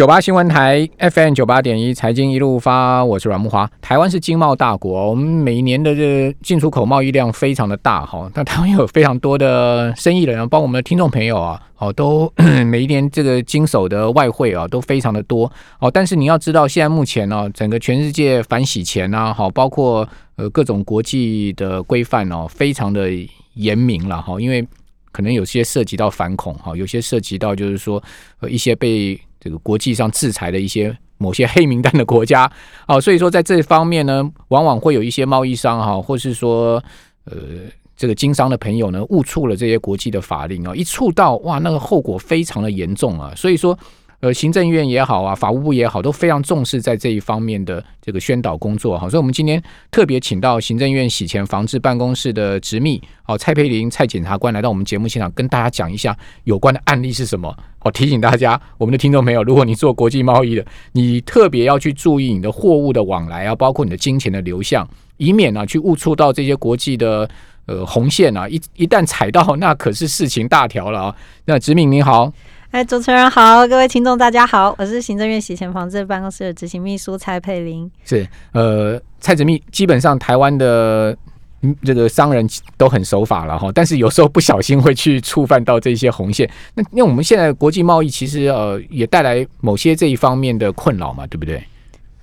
九八新闻台 FM 九八点一财经一路发，我是阮木华。台湾是经贸大国，我们每一年的这进出口贸易量非常的大哈。那台湾有非常多的生意人，帮我们的听众朋友啊，哦，都 每一年这个经手的外汇啊都非常的多哦。但是你要知道，现在目前呢，整个全世界反洗钱啊，好，包括呃各种国际的规范哦，非常的严明了哈。因为可能有些涉及到反恐哈，有些涉及到就是说呃一些被这个国际上制裁的一些某些黑名单的国家，啊，所以说在这方面呢，往往会有一些贸易商哈，或是说呃这个经商的朋友呢，误触了这些国际的法令啊，一触到哇，那个后果非常的严重啊，所以说。呃，行政院也好啊，法务部也好，都非常重视在这一方面的这个宣导工作哈。所以，我们今天特别请到行政院洗钱防治办公室的执秘哦蔡佩玲蔡检察官来到我们节目现场，跟大家讲一下有关的案例是什么。哦，提醒大家，我们的听众朋友，如果你做国际贸易的，你特别要去注意你的货物的往来啊，包括你的金钱的流向，以免呢去误触到这些国际的呃红线啊。一一旦踩到，那可是事情大条了啊。那执敏你好。哎，主持人好，各位听众大家好，我是行政院洗钱防治办公室的执行秘书蔡佩玲。是，呃，蔡子密，基本上台湾的这个商人都很守法了哈，但是有时候不小心会去触犯到这些红线。那因为我们现在国际贸易其实呃也带来某些这一方面的困扰嘛，对不对？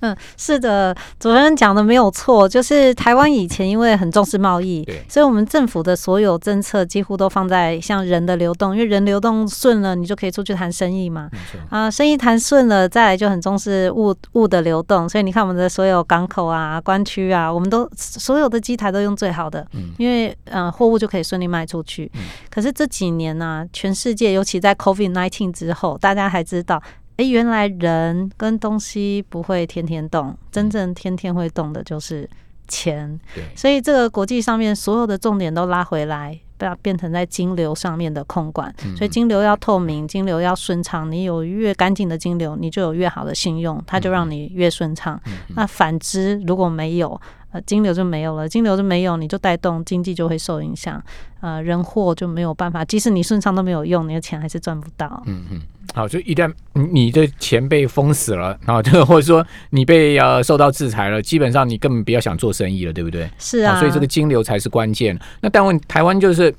嗯，是的，主持人讲的没有错，就是台湾以前因为很重视贸易，所以我们政府的所有政策几乎都放在像人的流动，因为人流动顺了，你就可以出去谈生意嘛。啊，生意谈顺了，再来就很重视物物的流动，所以你看我们的所有港口啊、关区啊，我们都所有的机台都用最好的，因为嗯，货物就可以顺利卖出去。可是这几年呢，全世界尤其在 COVID nineteen 之后，大家还知道。哎，原来人跟东西不会天天动，真正天天会动的就是钱。所以这个国际上面所有的重点都拉回来，要变成在金流上面的控管。所以金流要透明，金流要顺畅。你有越干净的金流，你就有越好的信用，它就让你越顺畅。那反之，如果没有，呃，金流就没有了，金流就没有，你就带动经济就会受影响。呃，人货就没有办法，即使你顺畅都没有用，你的钱还是赚不到。嗯嗯。好，就一旦你的钱被封死了，然后就 或者说你被呃受到制裁了，基本上你根本不要想做生意了，对不对？是啊，所以这个金流才是关键。那但问台湾就是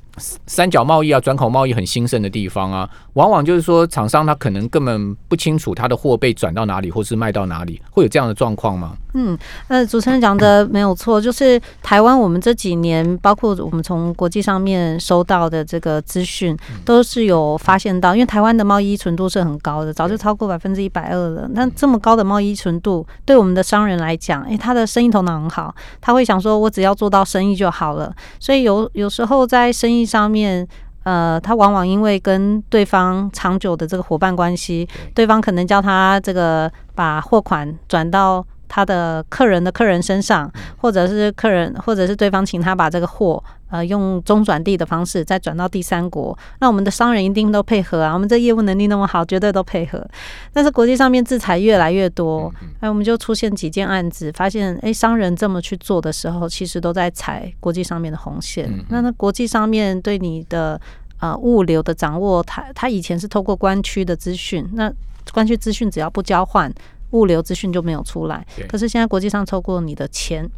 三角贸易啊，转口贸易很兴盛的地方啊，往往就是说厂商他可能根本不清楚他的货被转到哪里，或是卖到哪里，会有这样的状况吗？嗯，呃，主持人讲的没有错，就是台湾我们这几年，包括我们从国际上面收到的这个资讯，都是有发现到，因为台湾的贸易纯度是很高的，早就超过百分之一百二了。那这么高的贸易纯度，对我们的商人来讲，诶，他的生意头脑很好，他会想说，我只要做到生意就好了。所以有有时候在生意上面，呃，他往往因为跟对方长久的这个伙伴关系，对方可能叫他这个把货款转到。他的客人的客人身上，或者是客人，或者是对方请他把这个货，呃，用中转地的方式再转到第三国，那我们的商人一定都配合啊，我们这业务能力那么好，绝对都配合。但是国际上面制裁越来越多，哎，我们就出现几件案子，发现哎，商人这么去做的时候，其实都在踩国际上面的红线。那那国际上面对你的呃物流的掌握，他他以前是透过关区的资讯，那关区资讯只要不交换。物流资讯就没有出来，可是现在国际上透过你的钱，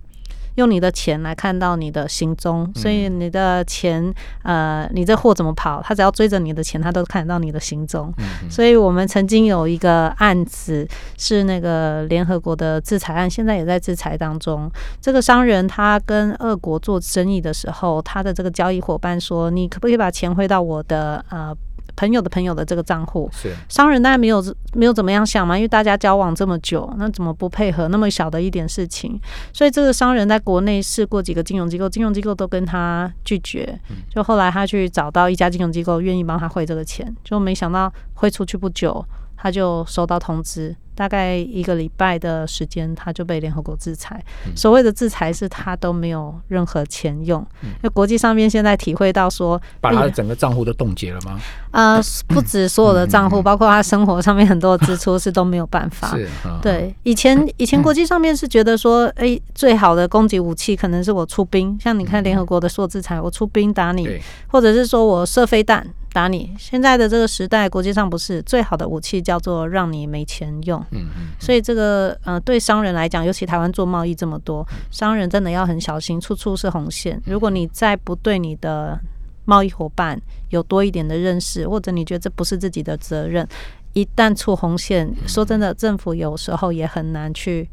用你的钱来看到你的行踪，所以你的钱，呃，你这货怎么跑，他只要追着你的钱，他都看得到你的行踪。所以我们曾经有一个案子是那个联合国的制裁案，现在也在制裁当中。这个商人他跟俄国做生意的时候，他的这个交易伙伴说：“你可不可以把钱汇到我的呃？”朋友的朋友的这个账户，是商人，当然没有没有怎么样想嘛？因为大家交往这么久，那怎么不配合那么小的一点事情？所以这个商人在国内试过几个金融机构，金融机构都跟他拒绝。就后来他去找到一家金融机构愿意帮他汇这个钱，就没想到汇出去不久，他就收到通知。大概一个礼拜的时间，他就被联合国制裁。所谓的制裁是他都没有任何钱用。那国际上面现在体会到说，把他的整个账户都冻结了吗？呃，不止所有的账户，包括他生活上面很多的支出是都没有办法。是，对。以前以前国际上面是觉得说，哎，最好的攻击武器可能是我出兵，像你看联合国的说制裁，我出兵打你，或者是说我射飞弹。打你。现在的这个时代，国际上不是最好的武器叫做让你没钱用。嗯嗯，所以这个呃，对商人来讲，尤其台湾做贸易这么多，商人真的要很小心，处处是红线。如果你再不对你的贸易伙伴有多一点的认识，或者你觉得这不是自己的责任，一旦触红线，说真的，政府有时候也很难去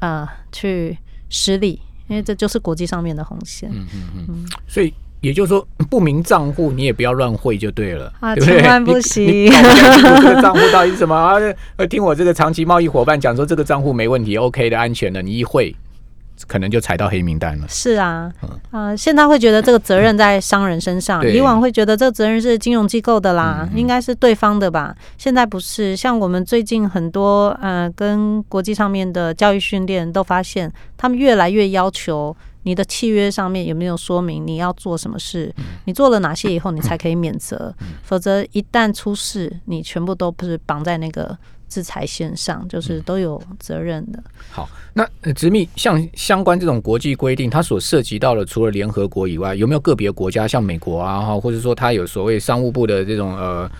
啊、去施力，因为这就是国际上面的红线。嗯嗯嗯所以也就是说，不明账户你也不要乱汇就对了，啊对不对？千万不行这个账户到底是什么 啊？呃，听我这个长期贸易伙伴讲说，这个账户没问题，OK 的，安全的，你一汇，可能就踩到黑名单了。是啊，啊、现在会觉得这个责任在商人身上，以往会觉得这个责任是金融机构的啦，应该是对方的吧。现在不是，像我们最近很多呃跟国际上面的教育训练都发现，他们越来越要求。你的契约上面有没有说明你要做什么事？你做了哪些以后，你才可以免责？否则一旦出事，你全部都不是绑在那个制裁线上，就是都有责任的。好，那呃直密像相关这种国际规定，它所涉及到的，除了联合国以外，有没有个别国家，像美国啊，哈，或者说它有所谓商务部的这种呃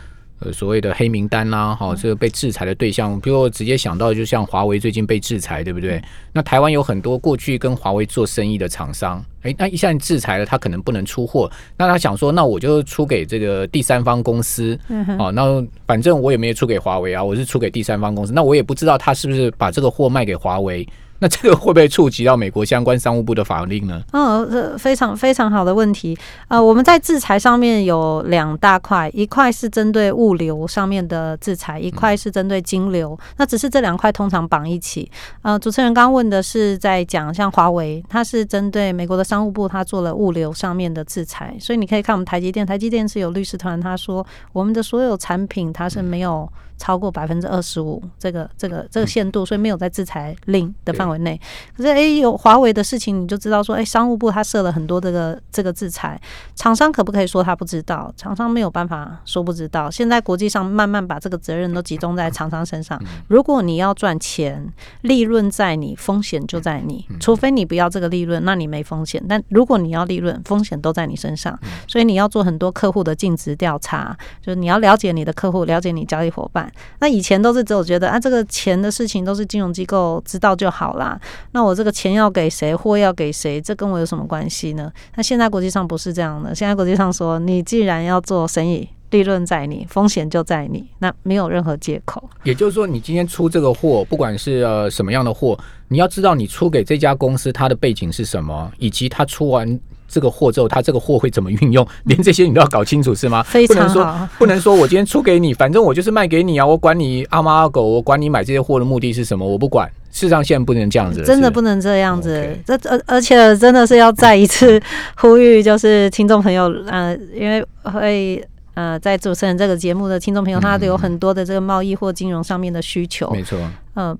呃所谓的黑名单啦、哈，这个被制裁的对象，比如我直接想到，就像华为最近被制裁，对不对？那台湾有很多过去跟华为做生意的厂商，诶，那一下制裁了，他可能不能出货，那他想说，那我就出给这个第三方公司，哦，那反正我也没有出给华为啊，我是出给第三方公司，那我也不知道他是不是把这个货卖给华为，那这个会不会触及到美国相关商务部的法令呢？哦，这非常非常好的问题。呃，我们在制裁上面有两大块，一块是针对物流上面的制裁，一块是针对金流。那只是这两块通常绑一起。呃，主持人刚问的是在讲像华为，它是针对美国的商务部，它做了物流上面的制裁。所以你可以看我们台积电，台积电是有律师团，他说我们的所有产品它是没有超过百分之二十五这个这个这个限度，所以没有在制裁令的范围内。可是，诶，有华为的事情，你就知道说，诶，商务部他设了很多这个这个制裁，厂商可不可以说他不知道？厂商没有办法说不知道。现在国际上慢慢把这个责任都集中在厂商身上。如果你要赚钱，利润在你，风险就在你。除非你不要这个利润，那你没风险。但如果你要利润，风险都在你身上。所以你要做很多客户的尽职调查，就是你要了解你的客户，了解你交易伙伴。那以前都是只有觉得啊，这个钱的事情都是金融机构知道就好啦。那我这个钱要给谁，货要给谁，这跟我有什么关系呢？那现在国际上不是这样的，现在国际上说，你既然要做生意，利润在你，风险就在你，那没有任何借口。也就是说，你今天出这个货，不管是呃什么样的货，你要知道你出给这家公司它的背景是什么，以及它出完这个货之后，他这个货会怎么运用，连这些你都要搞清楚，是吗？非不能说常，不能说我今天出给你，反正我就是卖给你啊，我管你阿猫阿狗，我管你买这些货的目的是什么，我不管。事实上，现在不能这样子真的不能这样子。这而而且真的是要再一次 呼吁，就是听众朋友，呃，因为会。呃，在主持人这个节目的听众朋友，他都有很多的这个贸易或金融上面的需求，没错，嗯，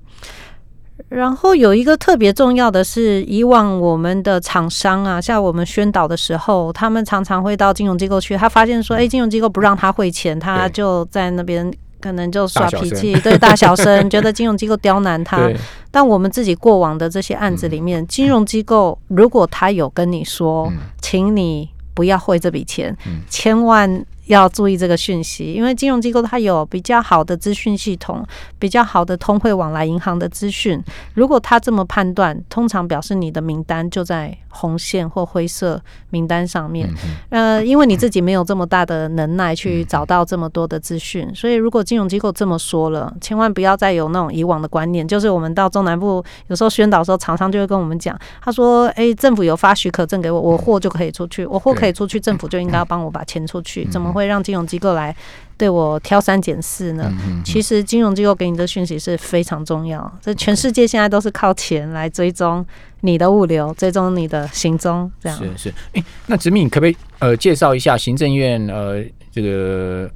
然后有一个特别重要的是，以往我们的厂商啊，像我们宣导的时候，他们常常会到金融机构去，他发现说，哎，金融机构不让他汇钱，他就在那边可能就耍脾气，对大小声，觉得金融机构刁难他。但我们自己过往的这些案子里面，金融机构如果他有跟你说，嗯。请你不要汇这笔钱，嗯。千万要注意这个讯息，因为金融机构它有比较好的资讯系统，比较好的通汇往来银行的资讯。如果他这么判断，通常表示你的名单就在红线或灰色名单上面。呃，因为你自己没有这么大的能耐去找到这么多的资讯，所以如果金融机构这么说了，千万不要再有那种以往的观念。就是我们到中南部有时候宣导的时候，厂商就会跟我们讲，他说：“诶，政府有发许可证给我，我货就可以出去，我货可以出去，政府就应该要帮我把钱出去，怎么会让金融机构来对我挑三拣四呢？”其实金融机构给你的讯息是非常重要，这全世界现在都是靠钱来追踪你的物流，追踪你的行踪，这样。是是，哎、那子敏，你可不可以呃介绍一下行政院呃这个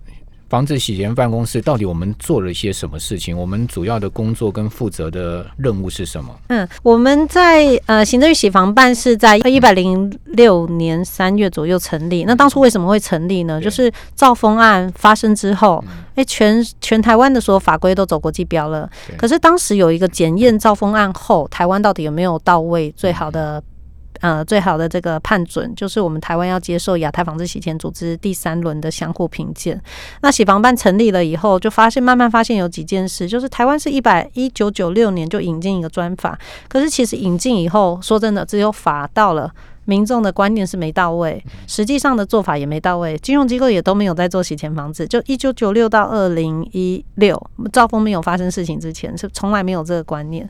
防止洗钱办公室到底我们做了一些什么事情？我们主要的工作跟负责的任务是什么？嗯，我们在呃行政与洗房办是在一百零六年三月左右成立。那当初为什么会成立呢？就是造风案发生之后，哎、全全台湾的所有法规都走国际标了。可是当时有一个检验造风案后，台湾到底有没有到位最好的呃最好的这个判准，就是我们台湾要接受亚太防治洗钱组织第三轮的相互评鉴。那洗房办成立了以后，就发现慢慢发现有几件事，就是台湾是一百一九九六年就引进一个专法，可是其实引进以后，说真的，只有法到了。民众的观念是没到位，实际上的做法也没到位，金融机构也都没有在做洗钱防治。就一九九六到二零一六，兆丰没有发生事情之前，是从来没有这个观念。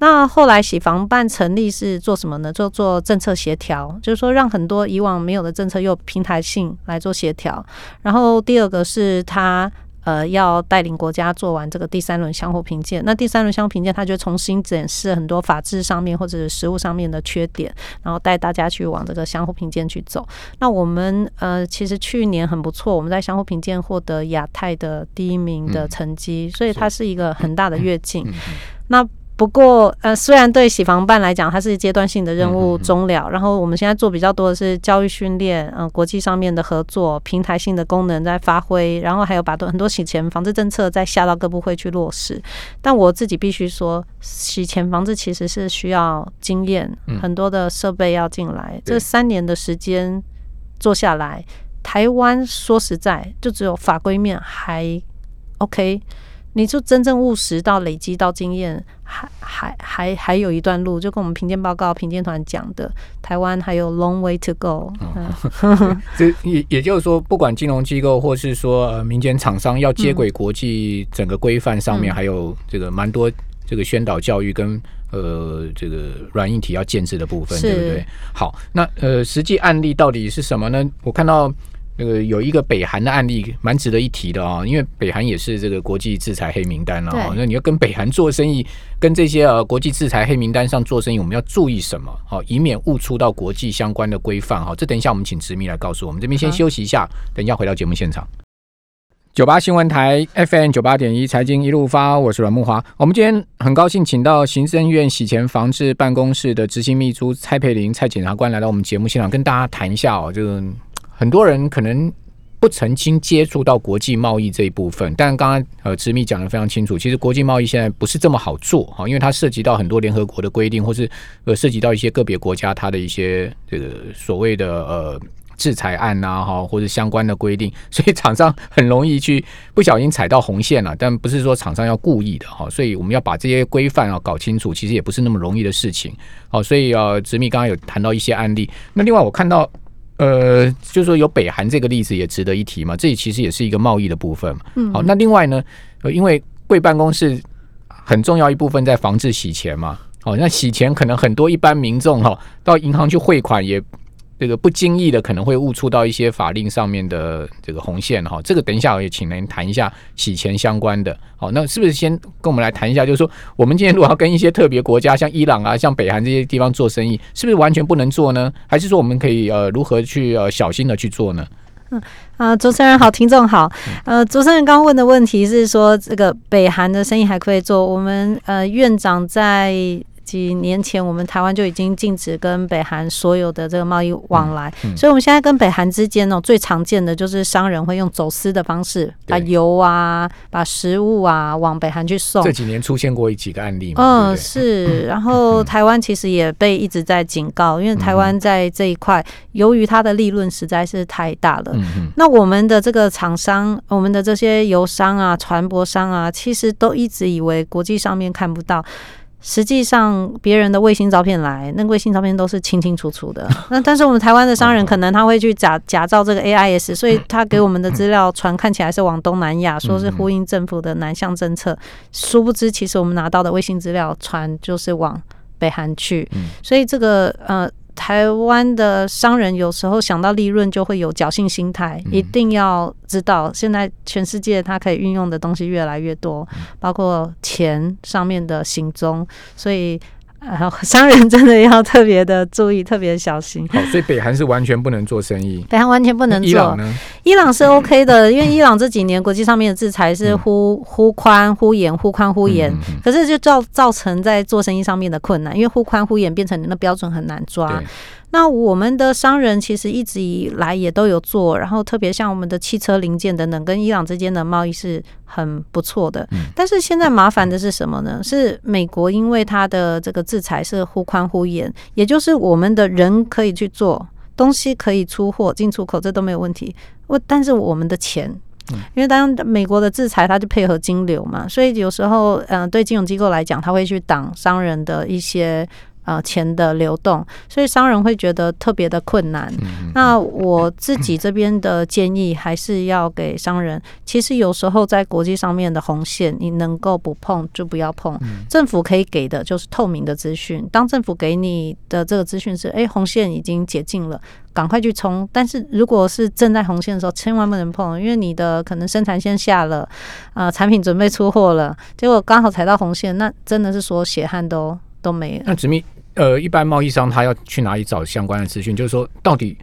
那后来洗房办成立是做什么呢？就做政策协调，就是说让很多以往没有的政策又平台性来做协调。然后第二个是他。呃，要带领国家做完这个第三轮相互评鉴，那第三轮相互评鉴，他就重新检视很多法制上面或者是实务上面的缺点，然后带大家去往这个相互评鉴去走。那我们呃，其实去年很不错，我们在相互评鉴获得亚太的第一名的成绩，所以它是一个很大的跃进。那不过，呃，虽然对洗房办来讲，它是阶段性的任务终了，然后我们现在做比较多的是教育训练，嗯，国际上面的合作，平台性的功能在发挥，然后还有把很多洗钱防治政策再下到各部会去落实。但我自己必须说，洗钱防治其实是需要经验，很多的设备要进来。这三年的时间做下来，台湾说实在，就只有法规面还 OK。你就真正务实到累积到经验，还还还还有一段路，就跟我们评鉴报告评鉴团讲的，台湾还有 long way to go。这也也就是说，不管金融机构或是说呃民间厂商要接轨国际整个规范上面，还有这个蛮多这个宣导教育跟呃这个软硬体要建设的部分，对不对？好，那呃实际案例到底是什么呢？我看到。那个有一个北韩的案例蛮值得一提的啊，因为北韩也是这个国际制裁黑名单了。那你要跟北韩做生意，跟这些呃国际制裁黑名单上做生意，我们要注意什么？好，以免误出到国际相关的规范。哈，这等一下我们请执迷来告诉我们。这边先休息一下，等一下回到节目现场。九八新闻台 FM 九八点一财经一路发，我是阮木华。我们今天很高兴请到行政院洗钱防治办公室的执行秘书蔡佩玲蔡检察官来到我们节目现场，跟大家谈一下哦，这个。很多人可能不曾经接触到国际贸易这一部分，但刚刚呃，执密讲的非常清楚，其实国际贸易现在不是这么好做哈，因为它涉及到很多联合国的规定，或是呃涉及到一些个别国家它的一些这个所谓的呃制裁案呐哈，或者相关的规定，所以厂商很容易去不小心踩到红线了，但不是说厂商要故意的哈，所以我们要把这些规范啊搞清楚，其实也不是那么容易的事情。好，所以呃，执密刚刚有谈到一些案例，那另外我看到。呃，就是说有北韩这个例子也值得一提嘛，这里其实也是一个贸易的部分嘛。好，那另外呢，因为贵办公室很重要一部分在防治洗钱嘛。好，那洗钱可能很多一般民众哈到银行去汇款也。这个不经意的可能会误触到一些法令上面的这个红线哈，这个等一下我也请您谈一下洗钱相关的。好，那是不是先跟我们来谈一下，就是说我们今天如果要跟一些特别国家，像伊朗啊、像北韩这些地方做生意，是不是完全不能做呢？还是说我们可以呃如何去呃小心的去做呢？嗯啊，主持人好，听众好。呃，主持人刚问的问题是说这个北韩的生意还可以做？我们呃院长在。几年前，我们台湾就已经禁止跟北韩所有的这个贸易往来，所以我们现在跟北韩之间呢，最常见的就是商人会用走私的方式，把油啊、把食物啊往北韩去送。这几年出现过几个案例，嗯，是。然后台湾其实也被一直在警告，因为台湾在这一块，由于它的利润实在是太大了。那我们的这个厂商，我们的这些油商啊、船舶商啊，其实都一直以为国际上面看不到。实际上，别人的卫星照片来，那个卫星照片都是清清楚楚的。那但是我们台湾的商人可能他会去假假造这个 AIS，所以他给我们的资料传看起来是往东南亚，说是呼应政府的南向政策。殊不知，其实我们拿到的卫星资料传就是往北韩去。所以这个呃。台湾的商人有时候想到利润就会有侥幸心态，一定要知道，现在全世界它可以运用的东西越来越多，包括钱上面的行踪，所以。呃，商人真的要特别的注意，特别小心。好，所以北韩是完全不能做生意。北韩完全不能做。伊朗呢？伊朗是 OK 的，因为伊朗这几年国际上面的制裁是忽忽宽忽严，忽宽忽严。可是就造造成在做生意上面的困难，因为忽宽忽严变成你的标准很难抓。那我们的商人其实一直以来也都有做，然后特别像我们的汽车零件等等，跟伊朗之间的贸易是很不错的。但是现在麻烦的是什么呢？是美国因为它的这个制裁是忽宽忽严，也就是我们的人可以去做东西，可以出货进出口，这都没有问题。我但是我们的钱。因为当美国的制裁，它就配合金流嘛，所以有时候，嗯，对金融机构来讲，他会去挡商人的一些。呃，钱的流动，所以商人会觉得特别的困难。那我自己这边的建议，还是要给商人。其实有时候在国际上面的红线，你能够不碰就不要碰。政府可以给的就是透明的资讯。当政府给你的这个资讯是，哎，红线已经解禁了，赶快去冲。但是如果是正在红线的时候，千万不能碰，因为你的可能生产线下了，啊，产品准备出货了，结果刚好踩到红线，那真的是说血汗都。都没了。那直密呃，一般贸易商他要去哪里找相关的资讯？就是说，到底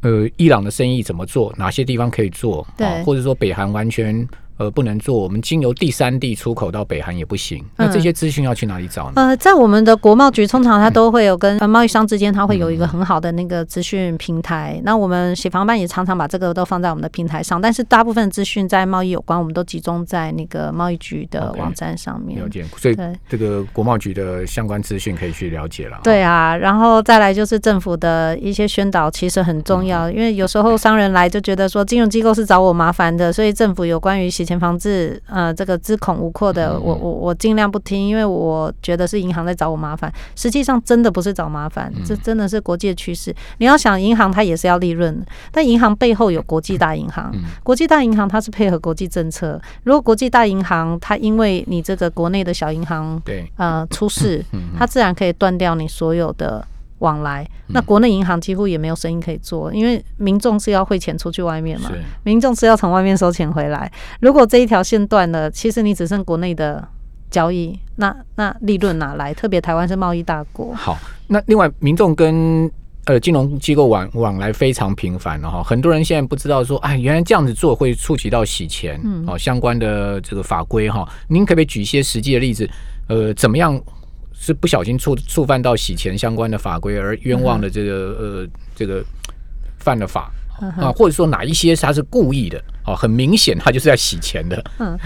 呃，伊朗的生意怎么做？哪些地方可以做？对，或者说北韩完全。呃，不能做，我们经由第三地出口到北韩也不行。那这些资讯要去哪里找呢？呃，在我们的国贸局，通常它都会有跟贸易商之间，它会有一个很好的那个资讯平台。那我们协防办也常常把这个都放在我们的平台上，但是大部分资讯在贸易有关，我们都集中在那个贸易局的网站上面。了解，所以这个国贸局的相关资讯可以去了解了。对啊，然后再来就是政府的一些宣导，其实很重要，因为有时候商人来就觉得说金融机构是找我麻烦的，所以政府有关于洗钱防治，呃，这个知恐无阔的，我我我尽量不听，因为我觉得是银行在找我麻烦。实际上真的不是找麻烦，这真的是国际的趋势。你要想，银行它也是要利润，但银行背后有国际大银行，国际大银行它是配合国际政策。如果国际大银行它因为你这个国内的小银行对呃出事，它自然可以断掉你所有的。往来，那国内银行几乎也没有生意可以做，因为民众是要汇钱出去外面嘛，民众是要从外面收钱回来。如果这一条线断了，其实你只剩国内的交易，那那利润哪来？特别台湾是贸易大国。好，那另外民众跟呃金融机构往往来非常频繁了哈，很多人现在不知道说，哎，原来这样子做会触及到洗钱，嗯，哦相关的这个法规哈，您可不可以举一些实际的例子？呃，怎么样？是不小心触触犯到洗钱相关的法规而冤枉的这个呃这个犯了法啊，或者说哪一些他是故意的啊，很明显他就是在洗钱的。嗯。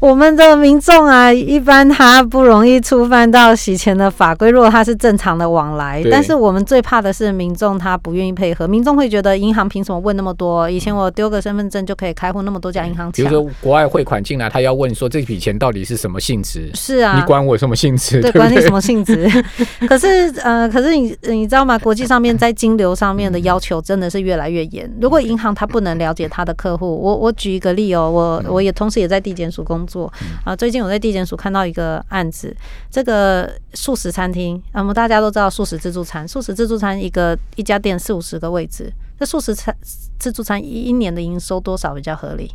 我们的民众啊，一般他不容易触犯到洗钱的法规，如果他是正常的往来。但是我们最怕的是民众他不愿意配合，民众会觉得银行凭什么问那么多？以前我丢个身份证就可以开户，那么多家银行。比如说国外汇款进来，他要问说这笔钱到底是什么性质？是啊，你管我什么性质？对，管你什么性质？可是呃，可是你你知道吗？国际上面在金流上面的要求真的是越来越严。如果银行他不能了解他的客户，我我举一个例哦，我我也同时也在地检署工。做啊，最近我在地检署看到一个案子，这个素食餐厅，我们大家都知道素食自助餐，素食自助餐一个一家店四五十个位置，这素食餐自助餐一年的营收多少比较合理？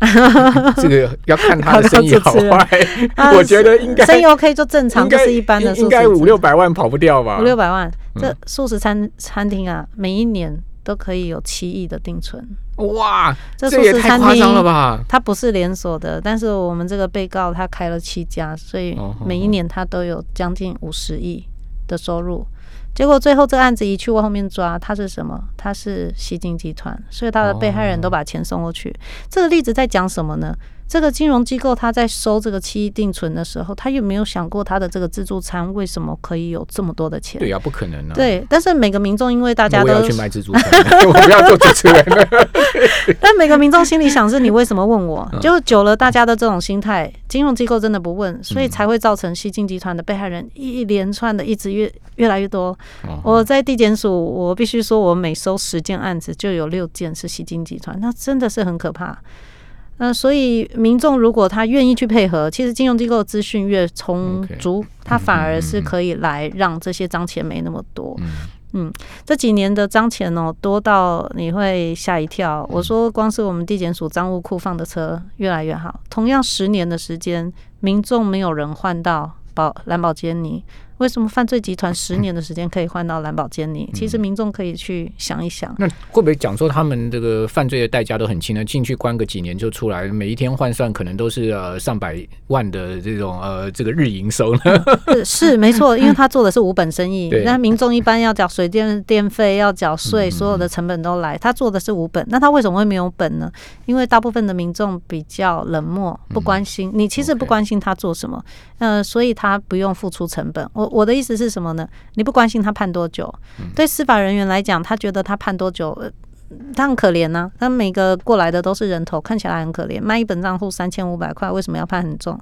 这个要看他的生意好坏，我觉得应该生意 OK 就正常，就是一般的，应该五六百万跑不掉吧？五六百万，这素食餐餐厅啊，每一年。都可以有七亿的定存哇！这也太夸张了吧？它不是连锁的，但是我们这个被告他开了七家，所以每一年他都有将近五十亿的收入。结果最后这个案子一去往后面抓，他是什么？他是西京集团，所以他的被害人都把钱送过去。这个例子在讲什么呢？这个金融机构他在收这个七亿定存的时候，他有没有想过他的这个自助餐为什么可以有这么多的钱？对呀，不可能啊！对，但是每个民众因为大家都要去卖自助餐，我不要做主持人。但每个民众心里想是：你为什么问我？就久了，大家的这种心态，金融机构真的不问，所以才会造成吸金集团的被害人一连串的一直越越来越多。我在地检署，我必须说，我每收十件案子就有六件是吸金集团，那真的是很可怕。那所以民众如果他愿意去配合，其实金融机构资讯越充足，他反而是可以来让这些脏钱没那么多。嗯，这几年的脏钱哦多到你会吓一跳。我说光是我们地检署赃物库放的车越来越好，同样十年的时间，民众没有人换到保蓝宝坚尼。为什么犯罪集团 十年的时间可以换到蓝宝坚尼？其实民众可以去想一想。那会不会讲说他们这个犯罪的代价都很轻呢？进去关个几年就出来，每一天换算可能都是呃上百万的这种呃这个日营收呢？是是没错，因为他做的是无本生意，那民众一般要缴水电电费，要缴税，所有的成本都来，他做的是无本。那他为什么会没有本呢？因为大部分的民众比较冷漠，不关心你，其实不关心他做什么，呃，所以他不用付出成本。我我的意思是什么呢？你不关心他判多久，对司法人员来讲，他觉得他判多久。呃他很可怜呐、他每个过来的都是人头，看起来很可怜。卖一本账户三千五百块，为什么要判很重？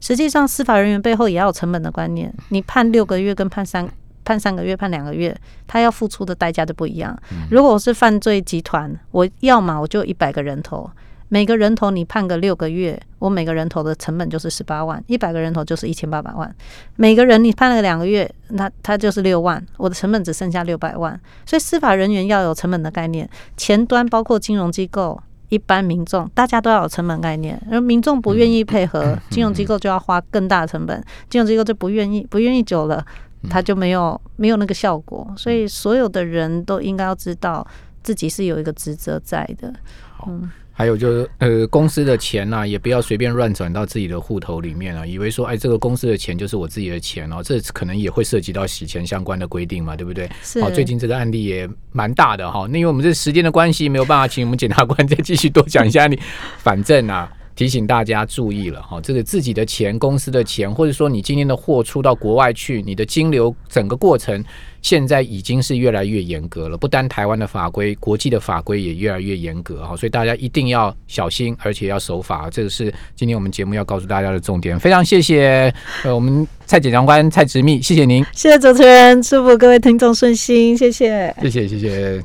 实际上，司法人员背后也要有成本的观念。你判六个月跟判三判三个月、判两个月，他要付出的代价就不一样。如果我是犯罪集团，我要么我就一百个人头，每个人头你判个六个月，我每个人头的成本就是十八万，一百个人头就是一千八百万。每个人你判了两个月，那他就是六万，我的成本只剩下六百万。所以司法人员要有成本的概念，前端包括金融机构。一般民众，大家都要有成本概念，而民众不愿意配合，金融机构就要花更大的成本，金融机构就不愿意，不愿意久了，他就没有没有那个效果。所以所有的人都应该要知道自己是有一个职责在的。还有就是呃，公司的钱呢、也不要随便乱转到自己的户头里面啊，以为说哎，这个公司的钱就是我自己的钱哦，这可能也会涉及到洗钱相关的规定嘛，对不对？是好，最近这个案例也蛮大的哈。那因为我们这时间的关系，没有办法请我们检察官再继续多讲一下你。反正啊，提醒大家注意了哈，这个自己的钱、公司的钱，或者说你今天的货出到国外去，你的金流整个过程，现在已经是越来越严格了。不单台湾的法规，国际的法规也越来越严格哈，所以大家一定要小心，而且要守法。这个是今天我们节目要告诉大家的重点。非常谢谢呃我们蔡检察官蔡执秘，谢谢您，谢谢主持人，祝福各位听众顺心，谢谢。谢谢谢谢。